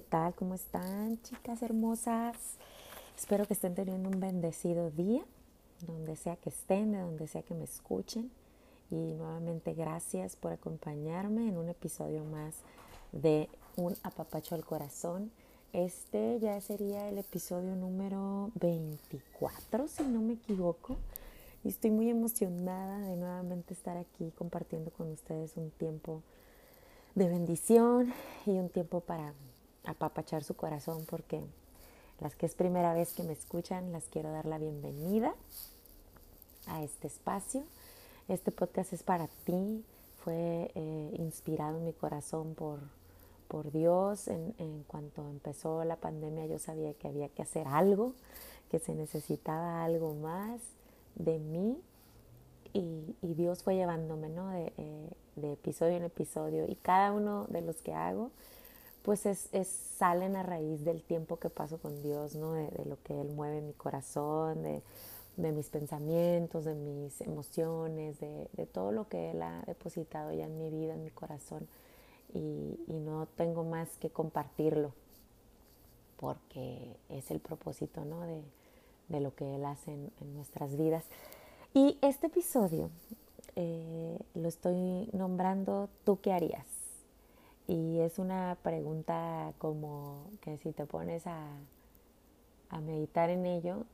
¿qué tal? ¿Cómo están, chicas hermosas? Espero que estén teniendo un bendecido día, donde sea que estén, de donde sea que me escuchen. Y nuevamente gracias por acompañarme en un episodio más de Un apapacho al corazón. Este ya sería el episodio número 24, si no me equivoco. Y estoy muy emocionada de nuevamente estar aquí compartiendo con ustedes un tiempo de bendición y un tiempo para apapachar su corazón porque las que es primera vez que me escuchan las quiero dar la bienvenida a este espacio. Este podcast es para ti, fue eh, inspirado en mi corazón por, por Dios. En, en, cuanto empezó la pandemia yo sabía que había que hacer algo, que se necesitaba algo más de mí y, y Dios fue llevándome ¿no? de, eh, de episodio en episodio y cada uno de los que hago pues es, es, salen a raíz del tiempo que paso con Dios, ¿no? De, lo que Él mueve mi corazón, de, mis pensamientos, de mis emociones, de, todo lo que Él ha depositado ya en mi vida, en mi corazón. Y, no tengo más que compartirlo, porque es el propósito, ¿no? De, lo que Él hace en, en nuestras vidas. Y este episodio eh, lo estoy nombrando ¿Tú qué harías? Y es una pregunta como que si te pones a, a meditar en ello,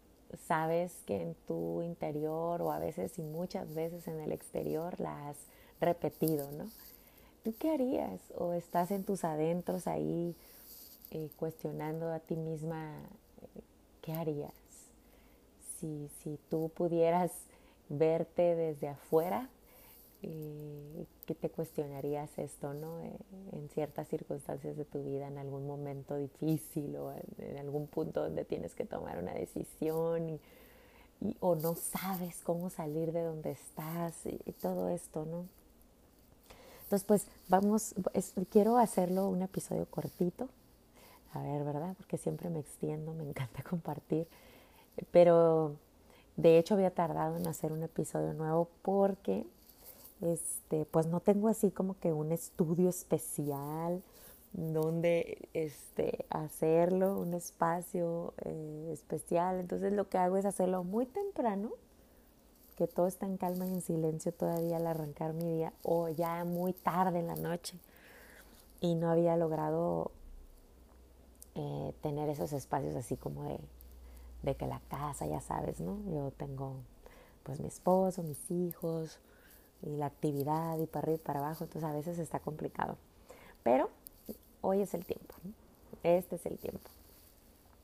sabes que en tu interior o a veces y muchas veces en el exterior la has repetido, ¿no? ¿Tú qué harías? O estás en tus adentros ahí eh, cuestionando a ti misma, ¿qué harías? Si, si tú pudieras verte desde afuera, eh, que te cuestionarías esto, ¿no? Eh, en ciertas circunstancias de tu vida, en algún momento difícil o en algún punto donde tienes que tomar una decisión y, y, o no sabes cómo salir de donde estás y, y todo esto, ¿no? Entonces, pues vamos, es, quiero hacerlo un episodio cortito, a ver, ¿verdad? Porque siempre me extiendo, me encanta compartir, pero de hecho había tardado en hacer un episodio nuevo porque este, pues no tengo así como que un estudio especial donde este, hacerlo, un espacio eh, especial. Entonces lo que hago es hacerlo muy temprano, que todo está en calma y en silencio todavía al arrancar mi día, o ya muy tarde en la noche. Y no había logrado eh, tener esos espacios así como de, de que la casa, ya sabes, ¿no? Yo tengo pues mi esposo, mis hijos, y la actividad y para arriba y para abajo, entonces a veces está complicado. Pero hoy es el tiempo, este es el tiempo.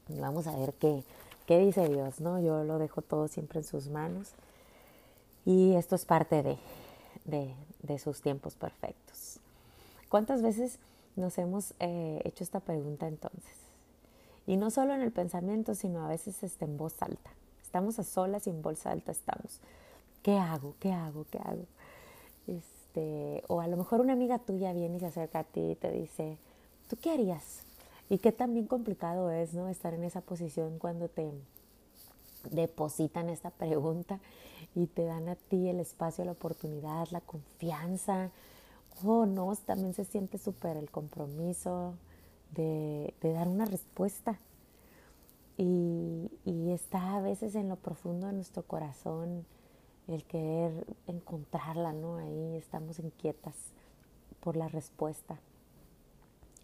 Vamos a ver qué, qué dice Dios, ¿no? Yo lo dejo todo siempre en sus manos y esto es parte de, de, de sus tiempos perfectos. ¿Cuántas veces nos hemos eh, hecho esta pregunta entonces? Y no solo en el pensamiento, sino a veces está en voz alta. Estamos a solas y en voz alta estamos. ¿Qué hago? ¿Qué hago? ¿Qué hago? Este, o a lo mejor una amiga tuya viene y se acerca a ti y te dice, ¿tú qué harías? Y qué tan bien complicado es, ¿no? Estar en esa posición cuando te depositan esta pregunta y te dan a ti el espacio, la oportunidad, la confianza. Oh, no, también se siente súper el compromiso de, de, dar una respuesta. Y, y está a veces en lo profundo de nuestro corazón el querer encontrarla, ¿no? Ahí estamos inquietas por la respuesta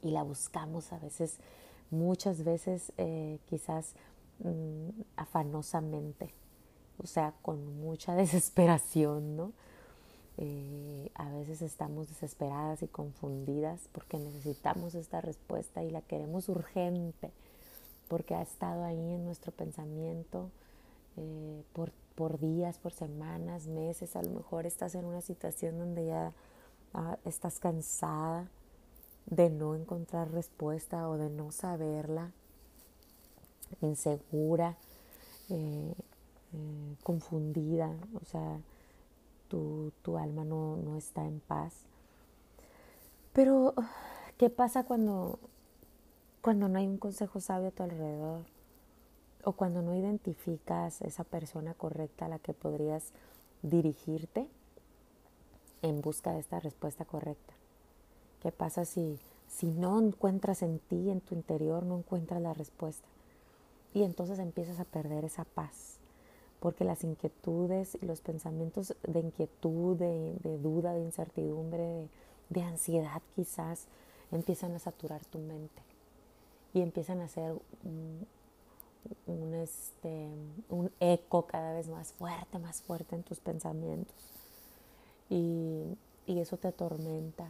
y la buscamos a veces, muchas veces eh, quizás mmm, afanosamente, o sea, con mucha desesperación, ¿no? Eh, a veces estamos desesperadas y confundidas porque necesitamos esta respuesta y la queremos urgente, porque ha estado ahí en nuestro pensamiento eh, por por días, por semanas, meses, a lo mejor estás en una situación donde ya ah, estás cansada de no encontrar respuesta o de no saberla, insegura, eh, eh, confundida, o sea, tu, tu alma no, no está en paz. Pero, ¿qué pasa cuando, cuando no hay un consejo sabio a tu alrededor? O cuando no identificas esa persona correcta a la que podrías dirigirte en busca de esta respuesta correcta. ¿Qué pasa si si no encuentras en ti, en tu interior, no encuentras la respuesta. Y entonces empiezas a perder esa paz, porque las inquietudes y los pensamientos de inquietud, de, duda, de incertidumbre, de, ansiedad quizás, empiezan a saturar tu mente y empiezan a hacer un, este, un eco cada vez más fuerte, más fuerte en tus pensamientos. Y, y eso te atormenta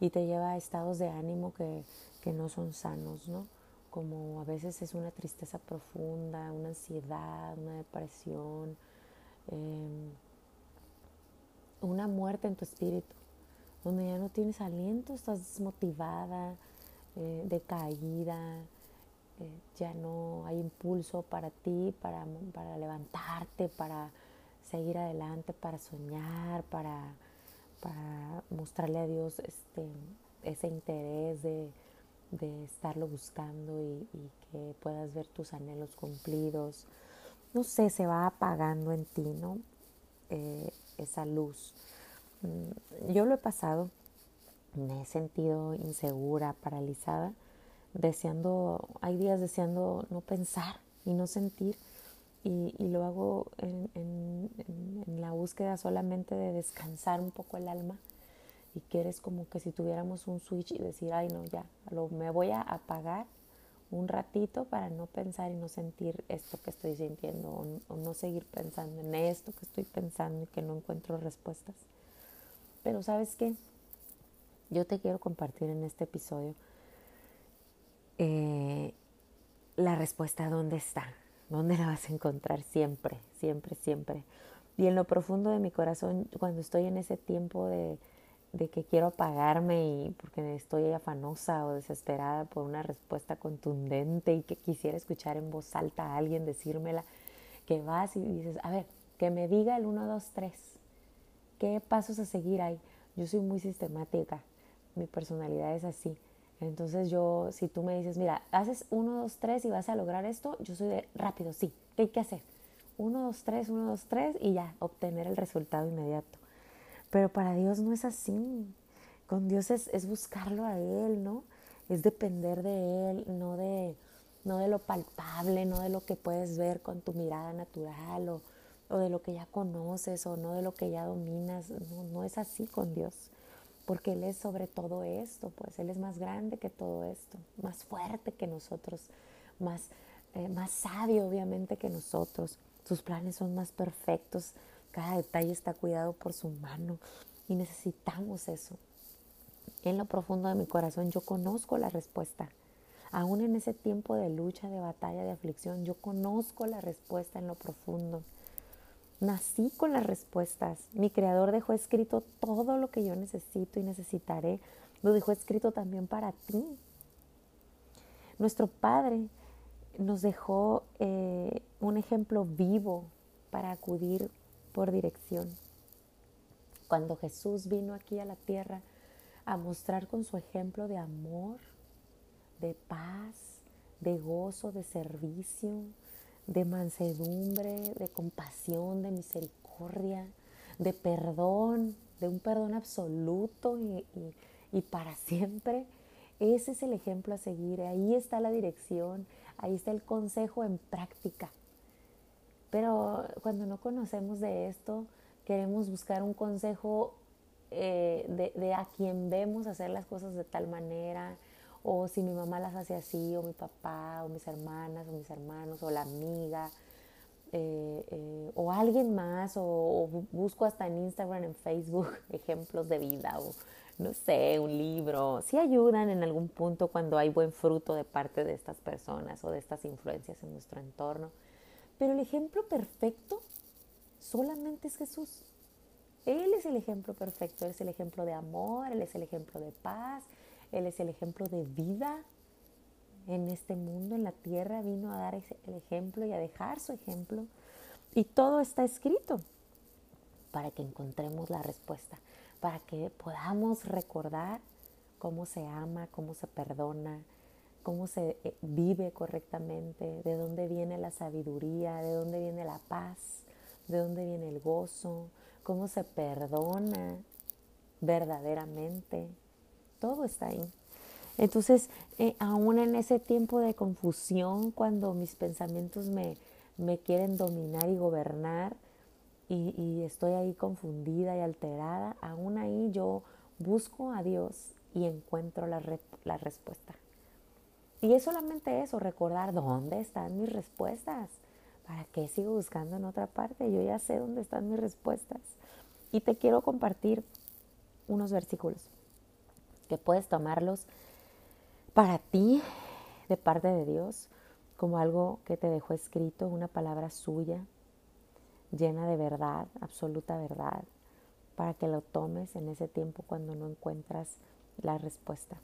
y te lleva a estados de ánimo que, que no son sanos, ¿no? Como a veces es una tristeza profunda, una ansiedad, una depresión, em, una muerte en tu espíritu, donde ya no tienes aliento, estás desmotivada, eh, decaída, eh, ya no hay impulso para ti, para, para levantarte, para seguir adelante, para soñar, para para mostrarle a Dios este, ese interés de, estarlo buscando y, que puedas ver tus anhelos cumplidos. No sé, se va apagando en ti, ¿no? Eh, esa luz. Mm, yo lo he pasado, me he sentido insegura, paralizada, deseando, hay días deseando no pensar y no sentir y, lo hago en, la búsqueda solamente de descansar un poco el alma y quieres como que si tuviéramos un switch y decir, ay no, ya, lo, me voy a apagar un ratito para no pensar y no sentir esto que estoy sintiendo o, o, no seguir pensando en esto que estoy pensando y que no encuentro respuestas. Pero sabes qué, yo te quiero compartir en este episodio eh, la respuesta dónde está. ¿Dónde la vas a encontrar? Siempre, siempre, siempre. Y en lo profundo de mi corazón, cuando estoy en ese tiempo de, que quiero apagarme y porque estoy afanosa o desesperada por una respuesta contundente y que quisiera escuchar en voz alta a alguien decírmela, que vas y dices, a ver, que me diga el 1, 2, 3. ¿Qué pasos a seguir hay? Yo soy muy sistemática, mi personalidad es así. Entonces yo, si tú me dices, mira, haces uno, dos, tres y vas a lograr esto, yo soy de rápido, sí, ¿qué hay que hacer? Uno, dos, tres, uno, dos, tres y ya, obtener el resultado inmediato. Pero para Dios no es así. Con Dios es, es buscarlo a Él, ¿no? Es depender de Él, no de, no de lo palpable, no de lo que puedes ver con tu mirada natural o, o de lo que ya conoces o no de lo que ya dominas. No, no es así con Dios porque Él es sobre todo esto, pues Él es más grande que todo esto, más fuerte que nosotros, más, eh, más sabio obviamente que nosotros. Sus planes son más perfectos, cada detalle está cuidado por su mano y necesitamos eso. En lo profundo de mi corazón yo conozco la respuesta. Aún en ese tiempo de lucha, de batalla, de aflicción, yo conozco la respuesta en lo profundo. Nací con las respuestas. Mi creador dejó escrito todo lo que yo necesito y necesitaré. Lo dejó escrito también para ti. Nuestro Padre nos dejó eh, un ejemplo vivo para acudir por dirección. Cuando Jesús vino aquí a la tierra a mostrar con su ejemplo de amor, de paz, de gozo, de servicio, de mansedumbre, de compasión, de misericordia, de perdón, de un perdón absoluto y, para siempre. Ese es el ejemplo a seguir, ahí está la dirección, ahí está el consejo en práctica. Pero cuando no conocemos de esto, queremos buscar un consejo eh, de, de, a quien vemos hacer las cosas de tal manera, o si mi mamá las hace así, o mi papá, o mis hermanas, o mis hermanos, o la amiga, eh, eh, o alguien más, o, busco hasta en Instagram, en Facebook, ejemplos de vida, o no sé, un libro. Sí ayudan en algún punto cuando hay buen fruto de parte de estas personas o de estas influencias en nuestro entorno. Pero el ejemplo perfecto solamente es Jesús. Él es el ejemplo perfecto, Él es el ejemplo de amor, Él es el ejemplo de paz, él es el ejemplo de vida en este mundo, en la tierra, vino a dar el ejemplo y a dejar su ejemplo. Y todo está escrito para que encontremos la respuesta, para que podamos recordar cómo se ama, cómo se perdona, cómo se eh, vive correctamente, de dónde viene la sabiduría, de dónde viene la paz, de dónde viene el gozo, cómo se perdona verdaderamente, todo está ahí. Entonces, eh, aún en ese tiempo de confusión, cuando mis pensamientos me, me quieren dominar y gobernar, y, estoy ahí confundida y alterada, aún ahí yo busco a Dios y encuentro la, la respuesta. Y es solamente eso, recordar dónde están mis respuestas. ¿Para qué sigo buscando en otra parte? Yo ya sé dónde están mis respuestas. Y te quiero compartir unos versículos que puedes tomarlos para ti de parte de Dios como algo que te dejó escrito, una palabra suya, llena de verdad, absoluta verdad, para que lo tomes en ese tiempo cuando no encuentras la respuesta.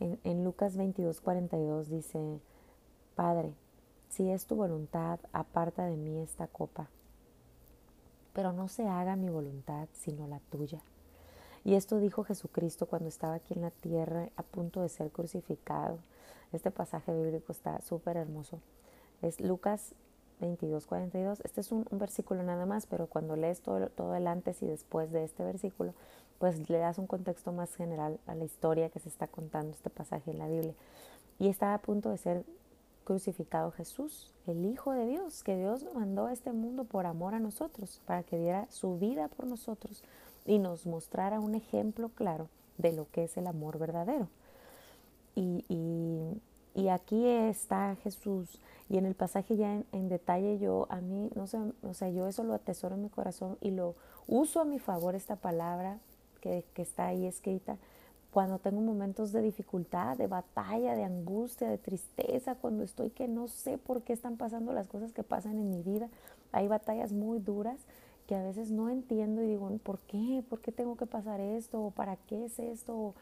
En, Lucas 22, 42 dice, Padre, si es tu voluntad, aparta de mí esta copa, pero no se haga mi voluntad sino la tuya. Y esto dijo Jesucristo cuando estaba aquí en la tierra a punto de ser crucificado. Este pasaje bíblico está súper hermoso. Es Lucas 22, 42. Este es un, versículo nada más, pero cuando lees todo, todo el antes y después de este versículo, pues le das un contexto más general a la historia que se está contando este pasaje en la Biblia. Y está a punto de ser crucificado Jesús, el Hijo de Dios, que Dios mandó a este mundo por amor a nosotros, para que diera su vida por nosotros y nos mostrara un ejemplo claro de lo que es el amor verdadero. Y, y, aquí está Jesús. Y en el pasaje ya en, detalle yo, a mí, no sé, o sea, yo eso lo atesoro en mi corazón y lo uso a mi favor esta palabra que, que está ahí escrita cuando tengo momentos de dificultad, de batalla, de angustia, de tristeza, cuando estoy que no sé por qué están pasando las cosas que pasan en mi vida. Hay batallas muy duras que a veces no entiendo y digo, ¿por qué? ¿Por qué tengo que pasar esto? ¿O para qué es esto?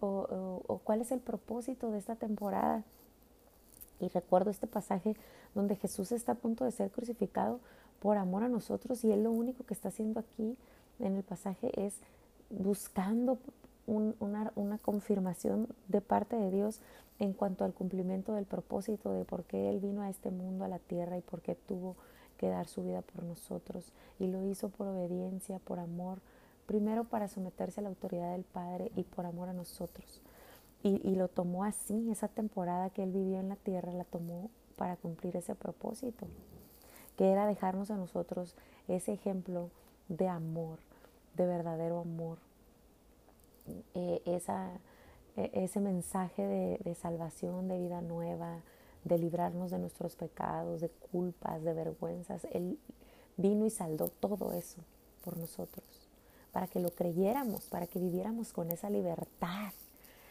o, cuál es el propósito de esta temporada. Y recuerdo este pasaje donde Jesús está a punto de ser crucificado por amor a nosotros y Él lo único que está haciendo aquí en el pasaje es buscando una, una, confirmación de parte de Dios en cuanto al cumplimiento del propósito de por qué Él vino a este mundo, a la tierra y por qué tuvo que dar su vida por nosotros. Y lo hizo por obediencia, por amor, primero para someterse a la autoridad del Padre y por amor a nosotros. Y, lo tomó así, esa temporada que él vivió en la tierra la tomó para cumplir ese propósito, que era dejarnos a nosotros ese ejemplo de amor, de verdadero amor, eh, esa, e, ese mensaje de, de salvación, de vida nueva, de librarnos de nuestros pecados, de culpas, de vergüenzas. Él vino y saldó todo eso por nosotros para que lo creyéramos, para que viviéramos con esa libertad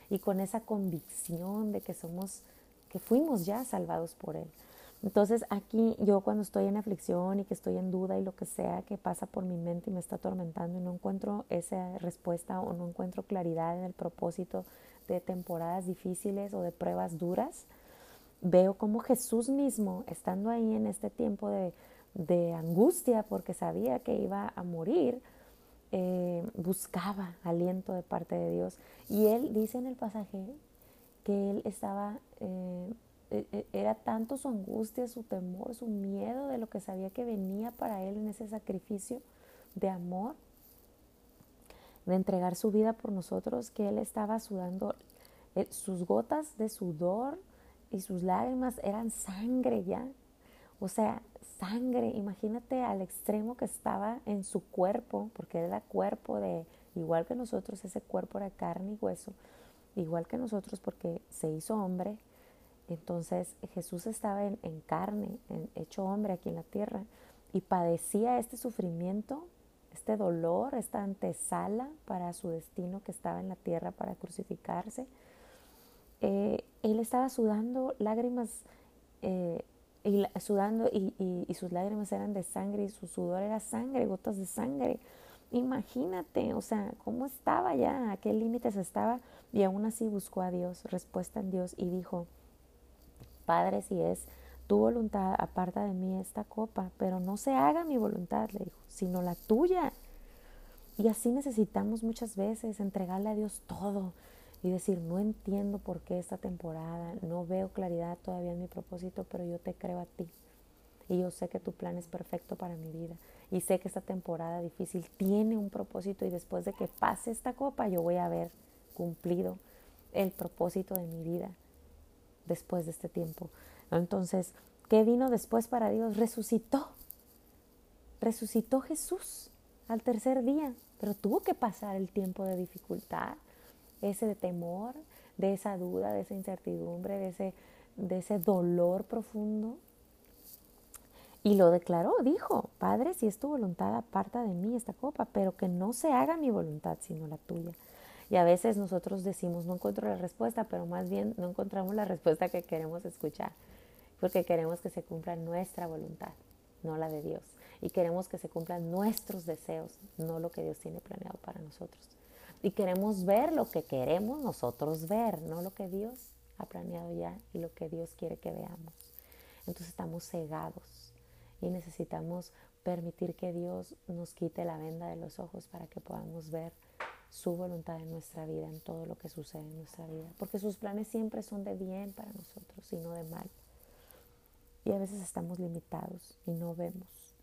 y con esa convicción de que somos, que fuimos ya salvados por Él. Entonces aquí yo cuando estoy en aflicción y que estoy en duda y lo que sea que pasa por mi mente y me está atormentando y no encuentro esa respuesta o no encuentro claridad en el propósito de temporadas difíciles o de pruebas duras, veo como Jesús mismo, estando ahí en este tiempo de, angustia porque sabía que iba a morir, eh, buscaba aliento de parte de Dios. Y él dice en el pasaje que él estaba, eh, e, e, era tanto su angustia, su temor, su miedo de lo que sabía que venía para él en ese sacrificio de amor, de entregar su vida por nosotros, que él estaba sudando, eh, sus gotas de sudor y sus lágrimas eran sangre ya. O sea, sangre, imagínate al extremo que estaba en su cuerpo, porque era cuerpo de, igual que nosotros, ese cuerpo era carne y hueso, igual que nosotros porque se hizo hombre. Entonces Jesús estaba en, carne, hecho hombre aquí en la tierra, y padecía este sufrimiento, este dolor, esta antesala para su destino que estaba en la tierra para crucificarse. Eh, él estaba sudando lágrimas eh, y sudando y, y, sus lágrimas eran de sangre y su sudor era sangre, gotas de sangre. Imagínate, o sea, cómo estaba ya, a qué límites estaba y aún así buscó a Dios, respuesta en Dios y dijo, Padre, si es tu voluntad, aparta de mí esta copa, pero no se haga mi voluntad, le dijo, sino la tuya. Y así necesitamos muchas veces entregarle a Dios todo, y decir, no entiendo por qué esta temporada, no veo claridad todavía en mi propósito, pero yo te creo a ti. Y yo sé que tu plan es perfecto para mi vida. Y sé que esta temporada difícil tiene un propósito y después de que pase esta copa yo voy a haber cumplido el propósito de mi vida después de este tiempo. Entonces, ¿qué vino después para Dios? Resucitó. Resucitó Jesús al tercer día, pero tuvo que pasar el tiempo de dificultad, ese temor, de esa duda, de esa incertidumbre, de ese, de ese dolor profundo. Y lo declaró, dijo, Padre, si es tu voluntad, aparta de mí esta copa, pero que no se haga mi voluntad, sino la tuya. Y a veces nosotros decimos, no encuentro la respuesta, pero más bien no encontramos la respuesta que queremos escuchar, porque queremos que se cumpla nuestra voluntad, no la de Dios. Y queremos que se cumplan nuestros deseos, no lo que Dios tiene planeado para nosotros. Y queremos ver lo que queremos nosotros ver, no lo que Dios ha planeado ya y lo que Dios quiere que veamos. Entonces estamos cegados y necesitamos permitir que Dios nos quite la venda de los ojos para que podamos ver su voluntad en nuestra vida, en todo lo que sucede en nuestra vida, porque sus planes siempre son de bien para nosotros y no de mal. Y a veces estamos limitados y no vemos,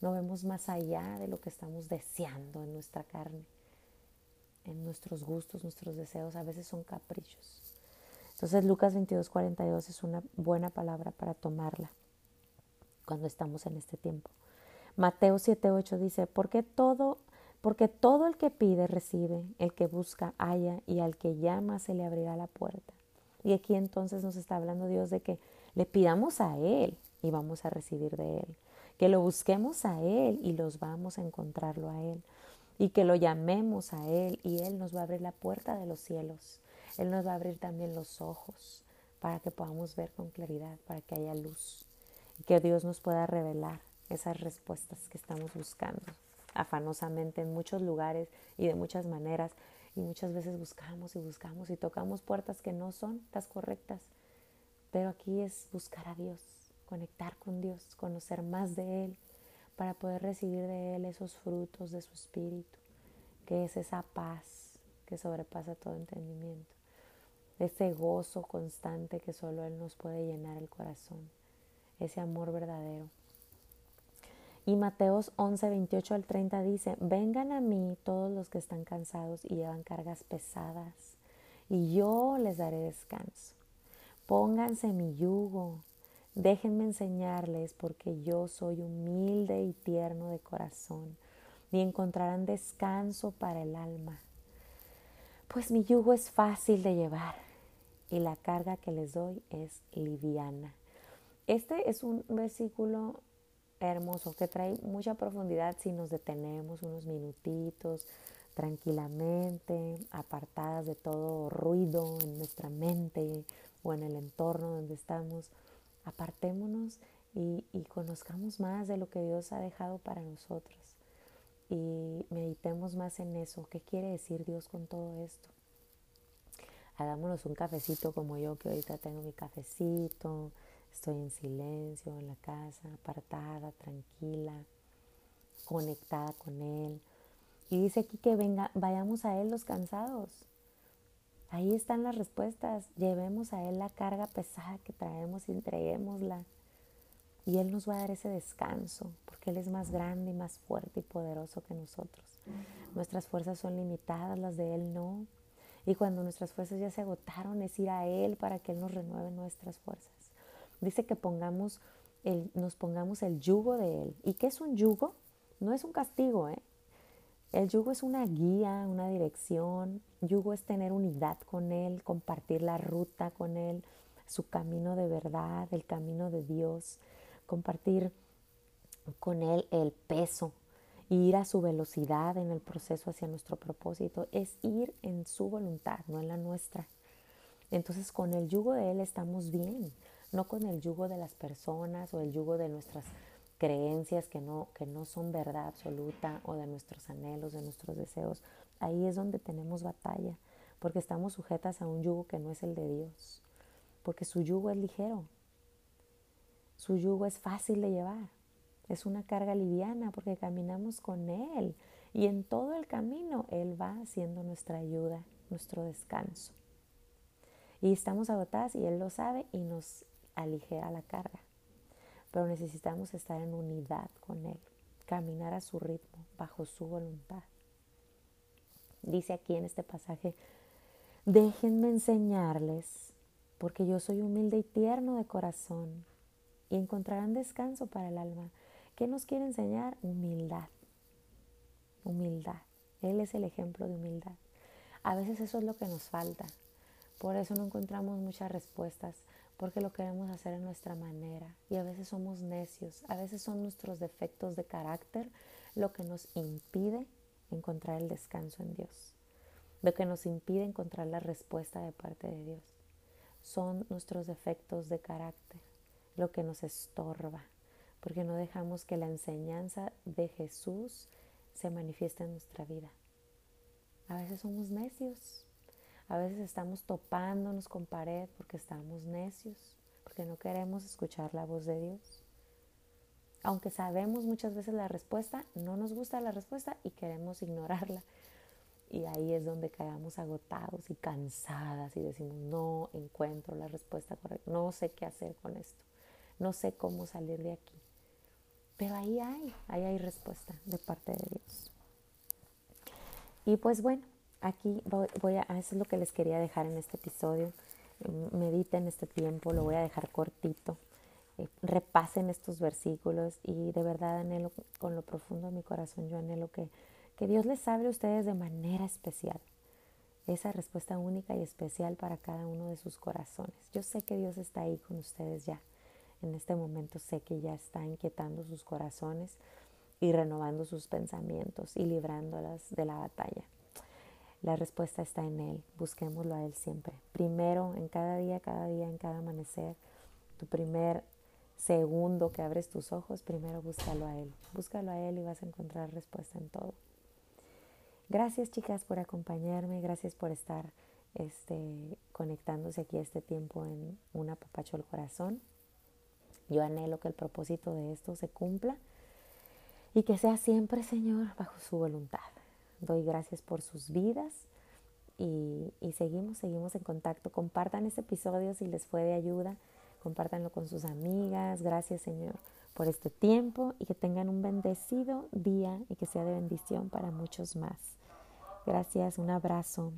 no vemos más allá de lo que estamos deseando en nuestra carne, en nuestros gustos, nuestros deseos, a veces son caprichos. Entonces Lucas 22, 42 es una buena palabra para tomarla cuando estamos en este tiempo. Mateo 7, 8 dice, porque todo porque todo el que pide recibe, el que busca halla y al que llama se le abrirá la puerta. Y aquí entonces nos está hablando Dios de que le pidamos a Él y vamos a recibir de Él. Que lo busquemos a Él y los vamos a encontrarlo a Él. Y que lo llamemos a Él y Él nos va a abrir la puerta de los cielos. Él nos va a abrir también los ojos para que podamos ver con claridad, para que haya luz. Y que Dios nos pueda revelar esas respuestas que estamos buscando afanosamente en muchos lugares y de muchas maneras. Y muchas veces buscamos y buscamos y tocamos puertas que no son las correctas. Pero aquí es buscar a Dios, conectar con Dios, conocer más de Él, para poder recibir de Él esos frutos de su espíritu, que es esa paz que sobrepasa todo entendimiento, ese gozo constante que solo Él nos puede llenar el corazón, ese amor verdadero. Y Mateos 11, 28 al 30 dice, vengan a mí todos los que están cansados y llevan cargas pesadas, y yo les daré descanso. Pónganse mi yugo, déjenme enseñarles, porque yo soy humilde y tierno de corazón, y encontrarán descanso para el alma. Pues mi yugo es fácil de llevar, y la carga que les doy es liviana. Este es un versículo hermoso, que trae mucha profundidad si nos detenemos unos minutitos tranquilamente, apartadas de todo ruido en nuestra mente o en el entorno donde estamos. Apartémonos y, y conozcamos más de lo que Dios ha dejado para nosotros y meditemos más en eso. ¿Qué quiere decir Dios con todo esto? Hagámonos un cafecito como yo, que ahorita tengo mi cafecito, Estoy en silencio en la casa, apartada, tranquila, conectada con Él. Y dice aquí que venga, vayamos a Él los cansados. Ahí están las respuestas. Llevemos a Él la carga pesada que traemos y entreguémosla. Y Él nos va a dar ese descanso, porque Él es más grande y más fuerte y poderoso que nosotros. Nuestras fuerzas son limitadas, las de Él no. Y cuando nuestras fuerzas ya se agotaron, es ir a Él para que Él nos renueve nuestras fuerzas. Dice que pongamos el, nos pongamos el yugo de Él. ¿Y qué es un yugo? No es un castigo, ¿eh? El yugo es una guía, una dirección. Yugo es tener unidad con Él, compartir la ruta con Él, su camino de verdad, el camino de Dios, compartir con Él el peso, ir a su velocidad en el proceso hacia nuestro propósito. Es ir en su voluntad, no en la nuestra. Entonces con el yugo de Él estamos bien no con el yugo de las personas o el yugo de nuestras creencias que no, que no son verdad absoluta o de nuestros anhelos, de nuestros deseos. Ahí es donde tenemos batalla, porque estamos sujetas a un yugo que no es el de Dios, porque su yugo es ligero, su yugo es fácil de llevar, es una carga liviana porque caminamos con Él y en todo el camino Él va siendo nuestra ayuda, nuestro descanso. Y estamos agotadas y Él lo sabe y nos aligera la carga. Pero necesitamos estar en unidad con Él, caminar a su ritmo, bajo su voluntad. Dice aquí en este pasaje, Déjenme enseñarles, porque yo soy humilde y tierno de corazón, y encontrarán descanso para el alma. ¿Qué nos quiere enseñar? Humildad. Humildad. Él es el ejemplo de humildad. A veces eso es lo que nos falta. Por eso no encontramos muchas respuestas, porque lo queremos hacer en nuestra manera. Y a veces somos necios, a veces son nuestros defectos de carácter lo que nos impide encontrar el descanso en Dios, lo que nos impide encontrar la respuesta de parte de Dios. Son nuestros defectos de carácter lo que nos estorba, porque no dejamos que la enseñanza de Jesús se manifieste en nuestra vida. A veces somos necios, a veces estamos topándonos con pared porque estamos necios, porque no queremos escuchar la voz de Dios. Aunque sabemos muchas veces la respuesta, no nos gusta la respuesta y queremos ignorarla. Y ahí es donde quedamos agotados y cansadas y decimos, no encuentro la respuesta correcta, no sé qué hacer con esto, no sé cómo salir de aquí. Pero ahí hay, ahí hay respuesta de parte de Dios. Y pues bueno, aquí voy, a, eso es lo que les quería dejar en este episodio. Mediten este tiempo, lo voy a dejar cortito. Eh, repasen estos versículos y de verdad anhelo con lo profundo de mi corazón, yo anhelo que, que Dios les hable a ustedes de manera especial. Esa respuesta única y especial para cada uno de sus corazones. Yo sé que Dios está ahí con ustedes ya. En este momento sé que ya está inquietando sus corazones y renovando sus pensamientos y librándolas de la batalla. La respuesta está en Él. Busquémoslo a Él siempre. Primero, en cada día, cada día, en cada amanecer. Tu primer segundo que abres tus ojos, primero búscalo a Él. Búscalo a Él y vas a encontrar respuesta en todo. Gracias chicas por acompañarme. Gracias por estar este, conectándose aquí a este tiempo en un apapacho al corazón. Yo anhelo que el propósito de esto se cumpla y que sea siempre, Señor, bajo su voluntad. Doy gracias por sus vidas y, seguimos, seguimos en contacto. Compartan este episodio si les fue de ayuda, compártanlo con sus amigas. Gracias, Señor, por este tiempo y que tengan un bendecido día y que sea de bendición para muchos más. Gracias, un abrazo.